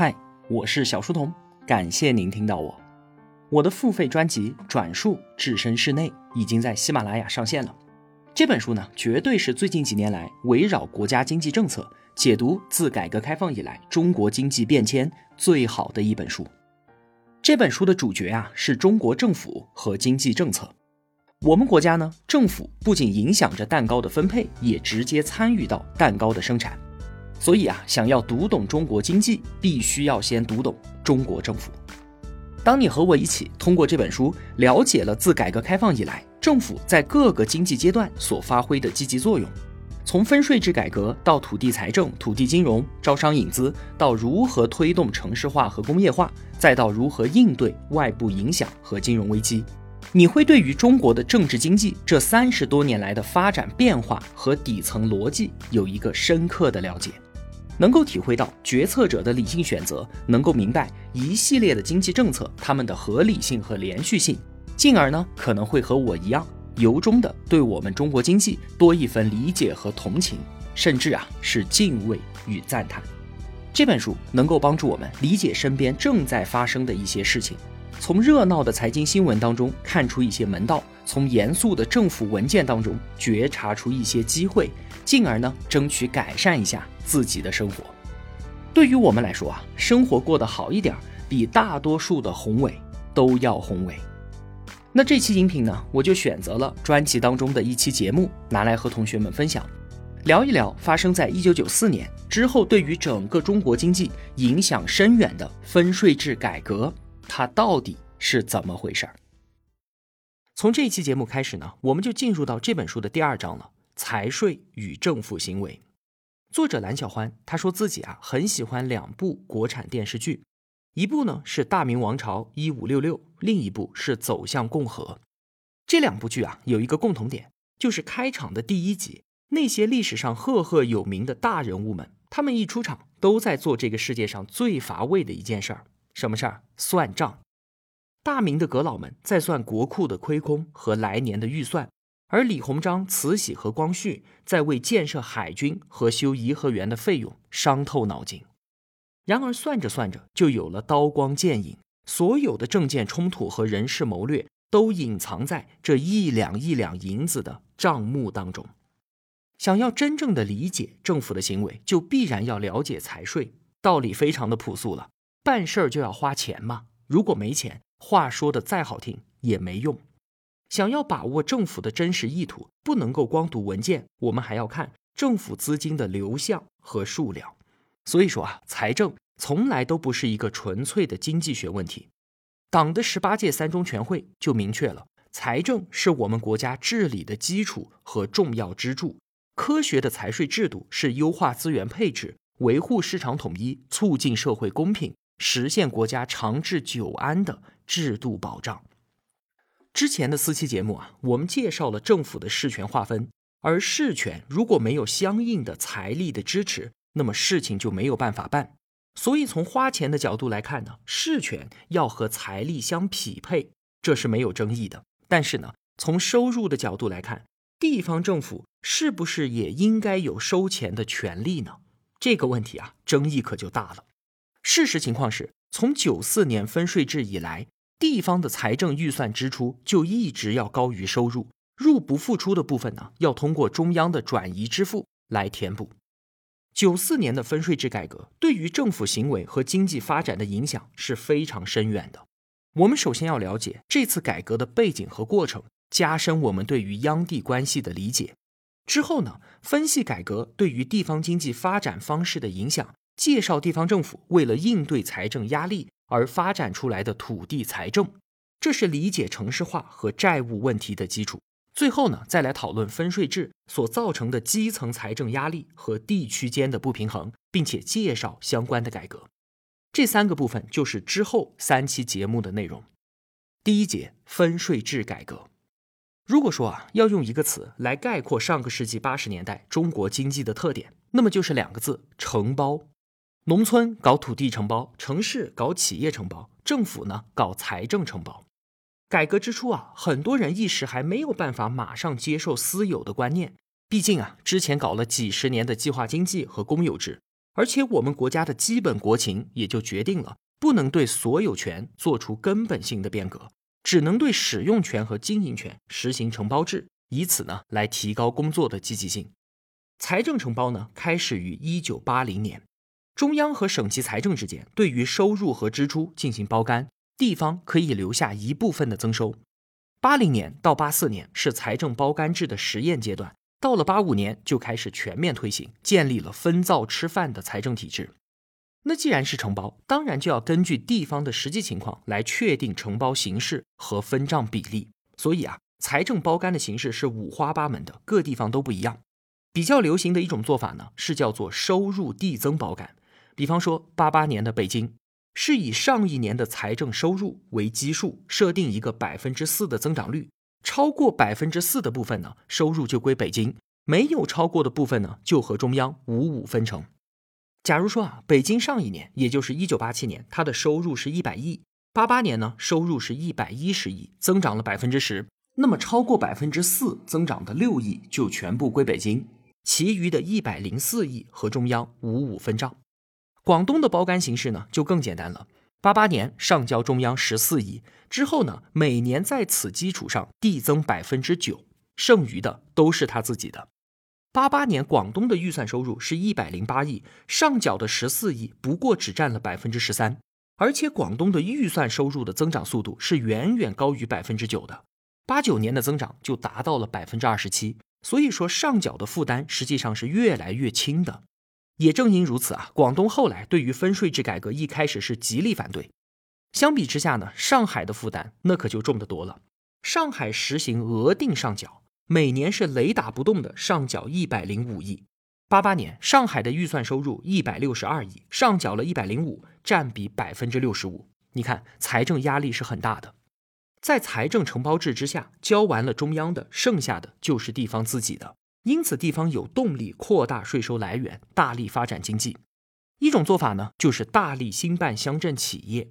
嗨，我是小书童，感谢您听到我。我的付费专辑《转述置身事内》已经在喜马拉雅上线了。这本书呢，绝对是最近几年来围绕国家经济政策解读自改革开放以来中国经济变迁最好的一本书。这本书的主角啊，是中国政府和经济政策。我们国家呢，政府不仅影响着蛋糕的分配，也直接参与到蛋糕的生产。所以啊，想要读懂中国经济，必须要先读懂中国政府。当你和我一起通过这本书了解了自改革开放以来政府在各个经济阶段所发挥的积极作用，从分税制改革到土地财政、土地金融、招商引资，到如何推动城市化和工业化，再到如何应对外部影响和金融危机，你会对于中国的政治经济这三十多年来的发展变化和底层逻辑有一个深刻的了解。能够体会到决策者的理性选择，能够明白一系列的经济政策它们的合理性和连续性，进而呢可能会和我一样，由衷的对我们中国经济多一份理解和同情，甚至啊是敬畏与赞叹。这本书能够帮助我们理解身边正在发生的一些事情，从热闹的财经新闻当中看出一些门道，从严肃的政府文件当中觉察出一些机会。进而呢，争取改善一下自己的生活。对于我们来说啊，生活过得好一点，比大多数的宏伟都要宏伟。那这期音频呢，我就选择了专辑当中的一期节目，拿来和同学们分享，聊一聊发生在一九九四年之后，对于整个中国经济影响深远的分税制改革，它到底是怎么回事儿。从这一期节目开始呢，我们就进入到这本书的第二章了。财税与政府行为，作者蓝小欢他说自己啊很喜欢两部国产电视剧，一部呢是《大明王朝一五六六》，另一部是《走向共和》。这两部剧啊有一个共同点，就是开场的第一集，那些历史上赫赫有名的大人物们，他们一出场都在做这个世界上最乏味的一件事儿，什么事儿？算账。大明的阁老们在算国库的亏空和来年的预算。而李鸿章、慈禧和光绪在为建设海军和修颐和园的费用伤透脑筋，然而算着算着就有了刀光剑影，所有的政见冲突和人事谋略都隐藏在这一两一两银子的账目当中。想要真正的理解政府的行为，就必然要了解财税。道理非常的朴素了，办事儿就要花钱嘛。如果没钱，话说的再好听也没用。想要把握政府的真实意图，不能够光读文件，我们还要看政府资金的流向和数量。所以说啊，财政从来都不是一个纯粹的经济学问题。党的十八届三中全会就明确了，财政是我们国家治理的基础和重要支柱。科学的财税制度是优化资源配置、维护市场统一、促进社会公平、实现国家长治久安的制度保障。之前的四期节目啊，我们介绍了政府的事权划分，而事权如果没有相应的财力的支持，那么事情就没有办法办。所以从花钱的角度来看呢，事权要和财力相匹配，这是没有争议的。但是呢，从收入的角度来看，地方政府是不是也应该有收钱的权利呢？这个问题啊，争议可就大了。事实情况是从九四年分税制以来。地方的财政预算支出就一直要高于收入，入不敷出的部分呢，要通过中央的转移支付来填补。九四年的分税制改革对于政府行为和经济发展的影响是非常深远的。我们首先要了解这次改革的背景和过程，加深我们对于央地关系的理解。之后呢，分析改革对于地方经济发展方式的影响，介绍地方政府为了应对财政压力。而发展出来的土地财政，这是理解城市化和债务问题的基础。最后呢，再来讨论分税制所造成的基层财政压力和地区间的不平衡，并且介绍相关的改革。这三个部分就是之后三期节目的内容。第一节分税制改革。如果说啊，要用一个词来概括上个世纪八十年代中国经济的特点，那么就是两个字：承包。农村搞土地承包，城市搞企业承包，政府呢搞财政承包。改革之初啊，很多人一时还没有办法马上接受私有的观念，毕竟啊，之前搞了几十年的计划经济和公有制，而且我们国家的基本国情也就决定了，不能对所有权做出根本性的变革，只能对使用权和经营权实行承包制，以此呢来提高工作的积极性。财政承包呢开始于一九八零年，中央和省级财政之间对于收入和支出进行包干，地方可以留下一部分的增收。八零年到八四年是财政包干制的实验阶段，到了八五年就开始全面推行，建立了分灶吃饭的财政体制。那既然是承包，当然就要根据地方的实际情况来确定承包形式和分账比例。所以啊，财政包干的形式是五花八门的，各地方都不一样。比较流行的一种做法呢，是叫做收入递增包干。比方说，八八年的北京。是以上一年的财政收入为基数，设定一个百分之四的增长率，超过百分之四的部分呢，收入就归北京；没有超过的部分呢，就和中央五五分成。假如说啊，北京上一年，也就是一九八七年，它的收入是一百亿，八八年呢，收入是一百一十亿，增长了百分之十，那么超过百分之四增长的六亿就全部归北京，其余的一百零四亿和中央五五分账。广东的包干形式呢，就更简单了。八八年上交中央十四亿，之后呢，每年在此基础上递增百分之九，剩余的都是他自己的。八八年广东的预算收入是一百零八亿，上缴的十四亿不过只占了百分之十三，而且广东的预算收入的增长速度是远远高于百分之九的。八九年的增长就达到了百分之二十七，所以说上缴的负担实际上是越来越轻的。也正因如此啊，广东后来对于分税制改革一开始是极力反对。相比之下呢，上海的负担那可就重得多了。上海实行额定上缴，每年是雷打不动的上缴一百零五亿。八八年上海的预算收入一百六十二亿，上缴了一百零五，占比百分之六十五。你看财政压力是很大的。在财政承包制之下，交完了中央的，剩下的就是地方自己的。因此，地方有动力扩大税收来源，大力发展经济。一种做法呢，就是大力兴办乡镇企业。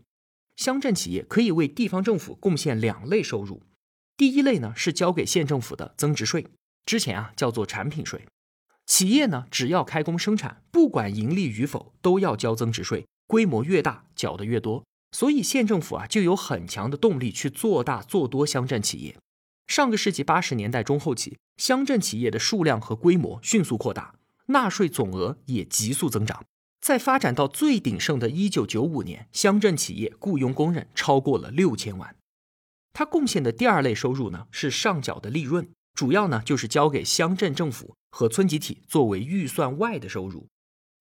乡镇企业可以为地方政府贡献两类收入。第一类呢，是交给县政府的增值税，之前啊叫做产品税。企业呢，只要开工生产，不管盈利与否，都要交增值税，规模越大，缴的越多。所以县政府啊，就有很强的动力去做大做多乡镇企业。上个世纪八十年代中后期，乡镇企业的数量和规模迅速扩大，纳税总额也急速增长。在发展到最鼎盛的一九九五年，乡镇企业雇佣工人超过了六千万。它贡献的第二类收入呢，是上缴的利润，主要呢就是交给乡镇政府和村集体作为预算外的收入。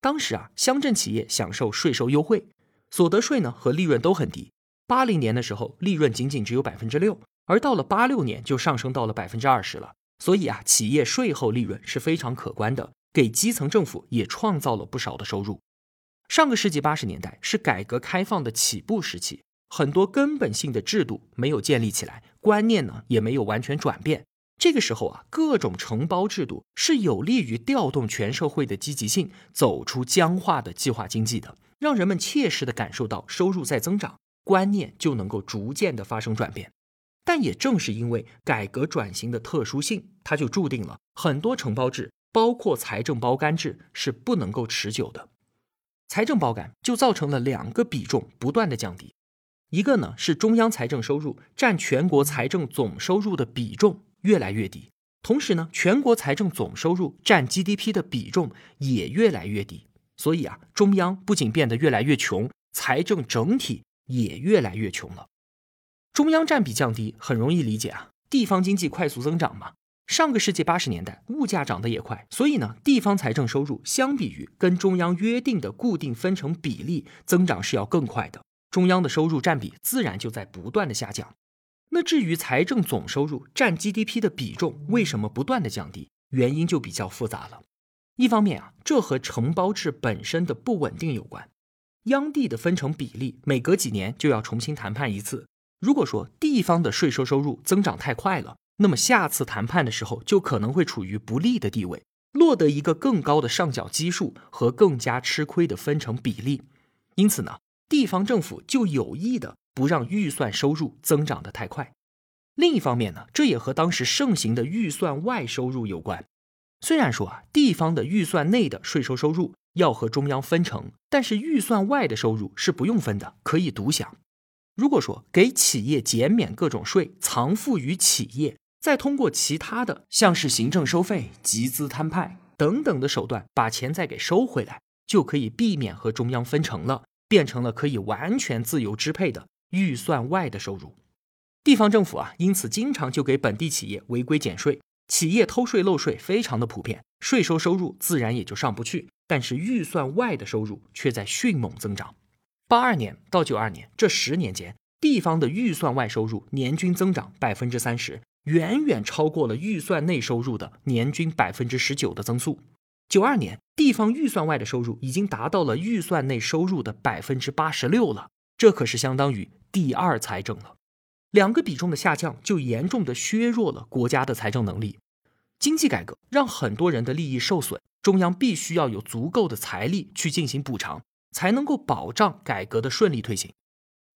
当时啊，乡镇企业享受税收优惠，所得税呢和利润都很低。八零年的时候，利润仅仅只有百分之六。而到了八六年，就上升到了百分之二十了。所以啊，企业税后利润是非常可观的，给基层政府也创造了不少的收入。上个世纪八十年代是改革开放的起步时期，很多根本性的制度没有建立起来，观念呢也没有完全转变。这个时候啊，各种承包制度是有利于调动全社会的积极性，走出僵化的计划经济的，让人们切实的感受到收入在增长，观念就能够逐渐的发生转变。但也正是因为改革转型的特殊性，它就注定了很多承包制，包括财政包干制是不能够持久的。财政包干就造成了两个比重不断的降低，一个呢是中央财政收入占全国财政总收入的比重越来越低，同时呢全国财政总收入占 GDP 的比重也越来越低。所以啊，中央不仅变得越来越穷，财政整体也越来越穷了。中央占比降低很容易理解啊，地方经济快速增长嘛。上个世纪八十年代，物价涨得也快，所以呢，地方财政收入相比于跟中央约定的固定分成比例增长是要更快的，中央的收入占比自然就在不断的下降。那至于财政总收入占 GDP 的比重为什么不断的降低，原因就比较复杂了。一方面啊，这和承包制本身的不稳定有关，央地的分成比例每隔几年就要重新谈判一次。如果说地方的税收收入增长太快了，那么下次谈判的时候就可能会处于不利的地位，落得一个更高的上缴基数和更加吃亏的分成比例。因此呢，地方政府就有意的不让预算收入增长的太快。另一方面呢，这也和当时盛行的预算外收入有关。虽然说啊，地方的预算内的税收收入要和中央分成，但是预算外的收入是不用分的，可以独享。如果说给企业减免各种税，藏富于企业，再通过其他的像是行政收费、集资摊派等等的手段把钱再给收回来，就可以避免和中央分成了，变成了可以完全自由支配的预算外的收入。地方政府啊，因此经常就给本地企业违规减税。企业偷税漏税非常的普遍，税收收入自然也就上不去，但是预算外的收入却在迅猛增长。八二年到九二年这十年间，地方的预算外收入年均增长百分之三十，远远超过了预算内收入的年均百分之十九的增速。九二年，地方预算外的收入已经达到了预算内收入的百分之八十六了，这可是相当于第二财政了。两个比重的下降，就严重的削弱了国家的财政能力。经济改革让很多人的利益受损，中央必须要有足够的财力去进行补偿，才能够保障改革的顺利推行。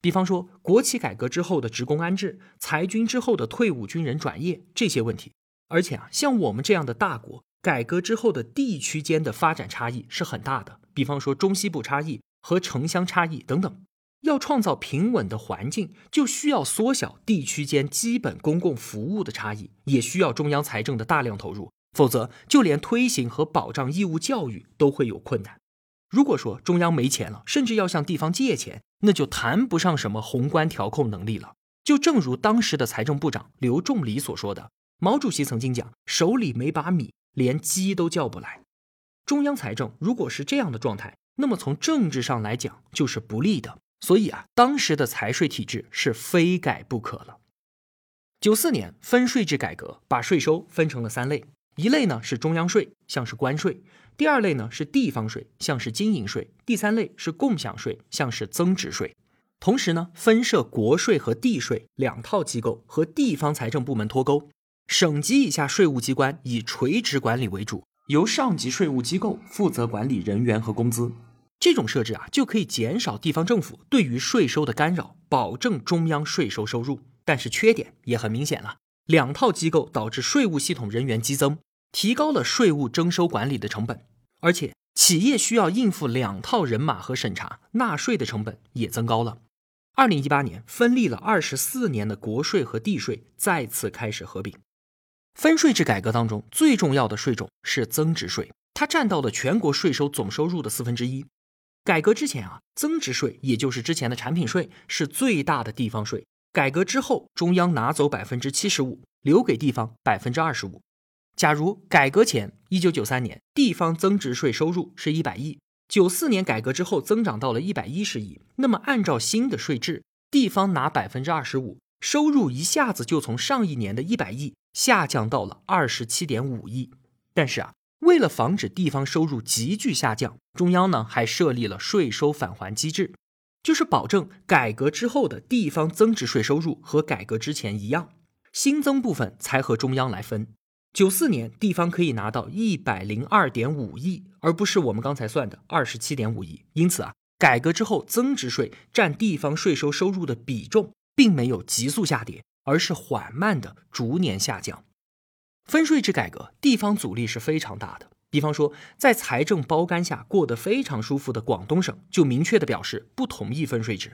比方说，国企改革之后的职工安置、裁军之后的退伍军人转业这些问题。而且啊，像我们这样的大国，改革之后的地区间的发展差异是很大的。比方说中西部差异和城乡差异等等。要创造平稳的环境，就需要缩小地区间基本公共服务的差异，也需要中央财政的大量投入，否则就连推行和保障义务教育都会有困难。如果说中央没钱了，甚至要向地方借钱，那就谈不上什么宏观调控能力了。就正如当时的财政部长刘仲礼所说的，毛主席曾经讲：“手里没把米，连鸡都叫不来。”中央财政如果是这样的状态，那么从政治上来讲就是不利的。所以啊，当时的财税体制是非改不可了。九四年分税制改革，把税收分成了三类：一类呢是中央税，像是关税；第二类呢是地方税，像是经营税；第三类是共享税，像是增值税。同时呢，分设国税和地税两套机构，和地方财政部门脱钩。省级以下税务机关以垂直管理为主，由上级税务机构负责管理人员和工资。这种设置啊，就可以减少地方政府对于税收的干扰，保证中央税收收入。但是缺点也很明显了，两套机构导致税务系统人员激增，提高了税务征收管理的成本，而且企业需要应付两套人马和审查，纳税的成本也增高了。二零一八年，分立了二十四年的国税和地税再次开始合并。分税制改革当中最重要的税种是增值税，它占到了全国税收总收入的四分之一。改革之前啊，增值税也就是之前的产品税是最大的地方税。改革之后，中央拿走百分之七十五，留给地方百分之二十五。假如改革前，一九九三年地方增值税收入是一百亿，九四年改革之后增长到了一百一十亿，那么按照新的税制，地方拿百分之二十五，收入一下子就从上一年的一百亿下降到了二十七点五亿。但是啊。为了防止地方收入急剧下降，中央呢还设立了税收返还机制，就是保证改革之后的地方增值税收入和改革之前一样，新增部分才和中央来分。九四年地方可以拿到一百零二点五亿，而不是我们刚才算的二十七点五亿。因此啊，改革之后增值税占地方税收收入的比重并没有急速下跌，而是缓慢的逐年下降。分税制改革，地方阻力是非常大的。比方说，在财政包干下过得非常舒服的广东省，就明确的表示不同意分税制。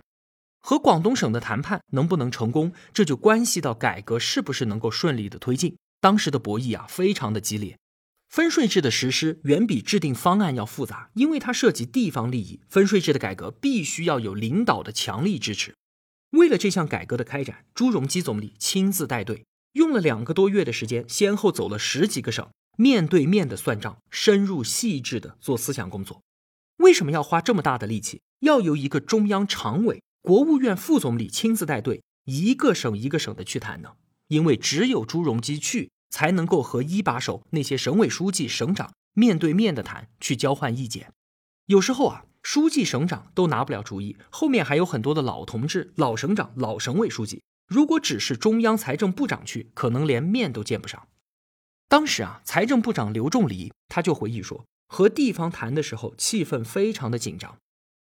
和广东省的谈判能不能成功，这就关系到改革是不是能够顺利的推进。当时的博弈啊，非常的激烈。分税制的实施远比制定方案要复杂，因为它涉及地方利益。分税制的改革必须要有领导的强力支持。为了这项改革的开展，朱镕基总理亲自带队。用了两个多月的时间，先后走了十几个省，面对面的算账，深入细致的做思想工作。为什么要花这么大的力气？要由一个中央常委、国务院副总理亲自带队，一个省一个省的去谈呢？因为只有朱镕基去，才能够和一把手那些省委书记、省长面对面的谈，去交换意见。有时候啊，书记、省长都拿不了主意，后面还有很多的老同志、老省长、老省委书记。如果只是中央财政部长去，可能连面都见不上。当时啊，财政部长刘仲礼他就回忆说，和地方谈的时候，气氛非常的紧张。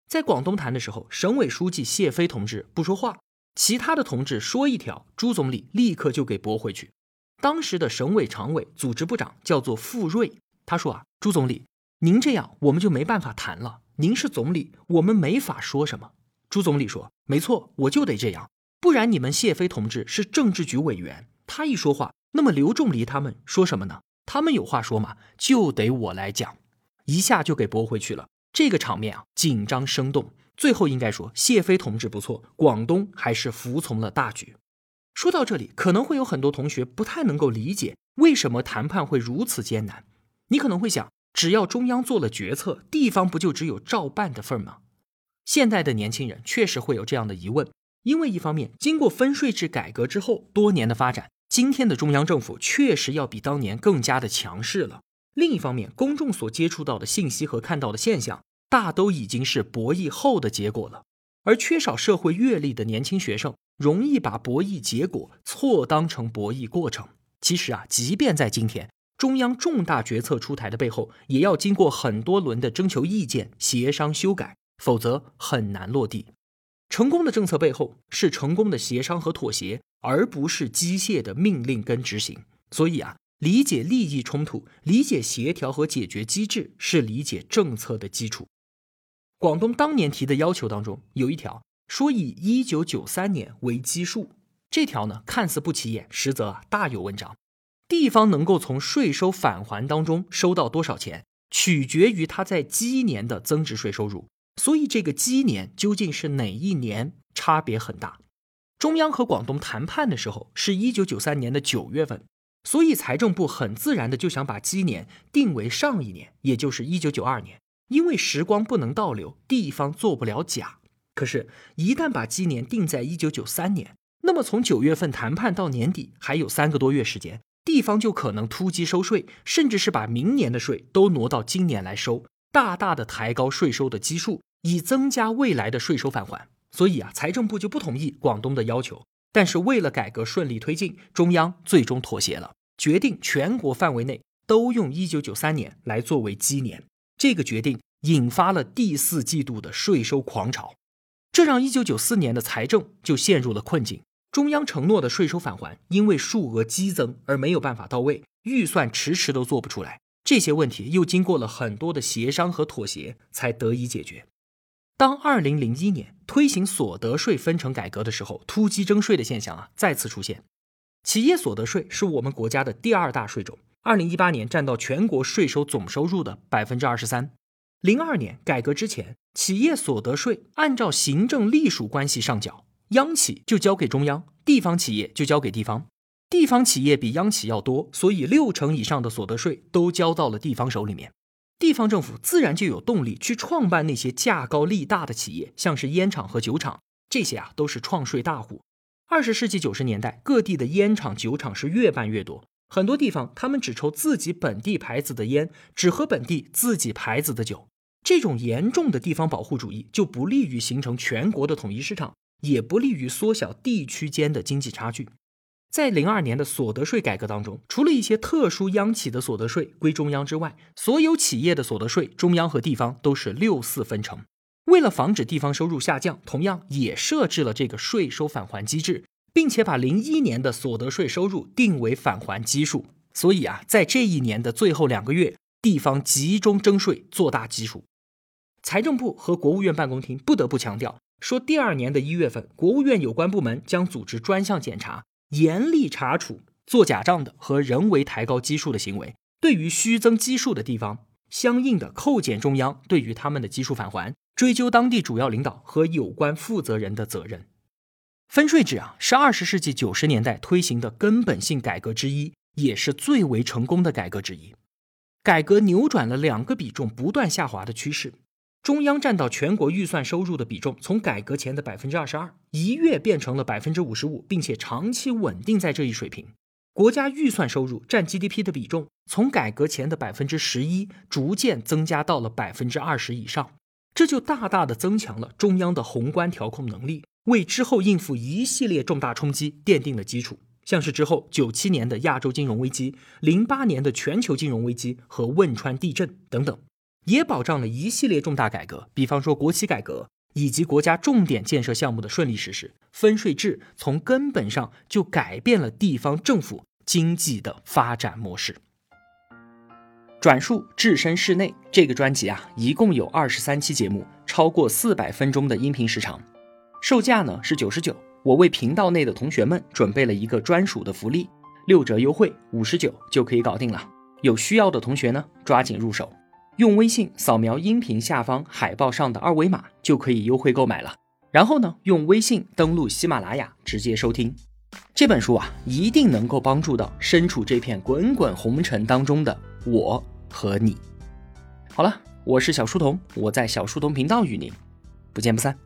在广东谈的时候，省委书记谢飞同志不说话，其他的同志说一条，朱总理立刻就给驳回去。当时的省委常委、组织部长叫做傅瑞，他说啊，朱总理，您这样我们就没办法谈了。您是总理，我们没法说什么。”朱总理说：“没错，我就得这样，不然你们谢飞同志是政治局委员，他一说话，那么刘仲离他们说什么呢？他们有话说嘛，就得我来讲，一下就给驳回去了。这个场面啊，紧张生动。最后应该说，谢飞同志不错，广东还是服从了大局。说到这里，可能会有很多同学不太能够理解，为什么谈判会如此艰难？你可能会想，只要中央做了决策，地方不就只有照办的份吗？现在的年轻人确实会有这样的疑问，因为一方面，经过分税制改革之后多年的发展，今天的中央政府确实要比当年更加的强势了；另一方面，公众所接触到的信息和看到的现象，大都已经是博弈后的结果了。而缺少社会阅历的年轻学生，容易把博弈结果错当成博弈过程。其实啊，即便在今天，中央重大决策出台的背后，也要经过很多轮的征求意见、协商、修改。否则很难落地。成功的政策背后是成功的协商和妥协，而不是机械的命令跟执行。所以啊，理解利益冲突、理解协调和解决机制，是理解政策的基础。广东当年提的要求当中有一条说以一九九三年为基数，这条呢看似不起眼，实则啊大有文章。地方能够从税收返还当中收到多少钱，取决于它在基年的增值税收入。所以这个基年究竟是哪一年，差别很大。中央和广东谈判的时候是一九九三年的九月份，所以财政部很自然的就想把基年定为上一年，也就是一九九二年。因为时光不能倒流，地方做不了假。可是，一旦把基年定在一九九三年，那么从九月份谈判到年底还有三个多月时间，地方就可能突击收税，甚至是把明年的税都挪到今年来收，大大的抬高税收的基数。以增加未来的税收返还，所以啊，财政部就不同意广东的要求。但是为了改革顺利推进，中央最终妥协了，决定全国范围内都用一九九三年来作为基年。这个决定引发了第四季度的税收狂潮，这让一九九四年的财政就陷入了困境。中央承诺的税收返还因为数额激增而没有办法到位，预算迟迟都做不出来。这些问题又经过了很多的协商和妥协，才得以解决。当二零零一年推行所得税分成改革的时候，突击征税的现象啊再次出现。企业所得税是我们国家的第二大税种，二零一八年占到全国税收总收入的百分之二十三。零二年改革之前，企业所得税按照行政隶属关系上缴，央企就交给中央，地方企业就交给地方。地方企业比央企要多，所以六成以上的所得税都交到了地方手里面。地方政府自然就有动力去创办那些价高利大的企业，像是烟厂和酒厂，这些啊都是创税大户。二十世纪九十年代，各地的烟厂、酒厂是越办越多，很多地方他们只抽自己本地牌子的烟，只喝本地自己牌子的酒。这种严重的地方保护主义就不利于形成全国的统一市场，也不利于缩小地区间的经济差距。在零二年的所得税改革当中，除了一些特殊央企的所得税归中央之外，所有企业的所得税，中央和地方都是六四分成。为了防止地方收入下降，同样也设置了这个税收返还机制，并且把零一年的所得税收入定为返还基数。所以啊，在这一年的最后两个月，地方集中征税做大基数。财政部和国务院办公厅不得不强调说，第二年的一月份，国务院有关部门将组织专项检查。严厉查处做假账的和人为抬高基数的行为，对于虚增基数的地方，相应的扣减中央对于他们的基数返还，追究当地主要领导和有关负责人的责任。分税制啊，是二十世纪九十年代推行的根本性改革之一，也是最为成功的改革之一。改革扭转了两个比重不断下滑的趋势。中央占到全国预算收入的比重，从改革前的百分之二十二，一跃变成了百分之五十五，并且长期稳定在这一水平。国家预算收入占 GDP 的比重，从改革前的百分之十一，逐渐增加到了百分之二十以上。这就大大的增强了中央的宏观调控能力，为之后应付一系列重大冲击奠定了基础。像是之后九七年的亚洲金融危机、零八年的全球金融危机和汶川地震等等。也保障了一系列重大改革，比方说国企改革以及国家重点建设项目的顺利实施。分税制从根本上就改变了地方政府经济的发展模式。转述置身事内这个专辑啊，一共有二十三期节目，超过四百分钟的音频时长，售价呢是九十九。我为频道内的同学们准备了一个专属的福利，六折优惠，五十九就可以搞定了。有需要的同学呢，抓紧入手，用微信扫描音频下方海报上的二维码就可以优惠购买了。然后呢，用微信登录喜马拉雅直接收听这本书啊，一定能够帮助到身处这片滚滚红尘当中的我和你。好了，我是小书童，我在小书童频道与您不见不散。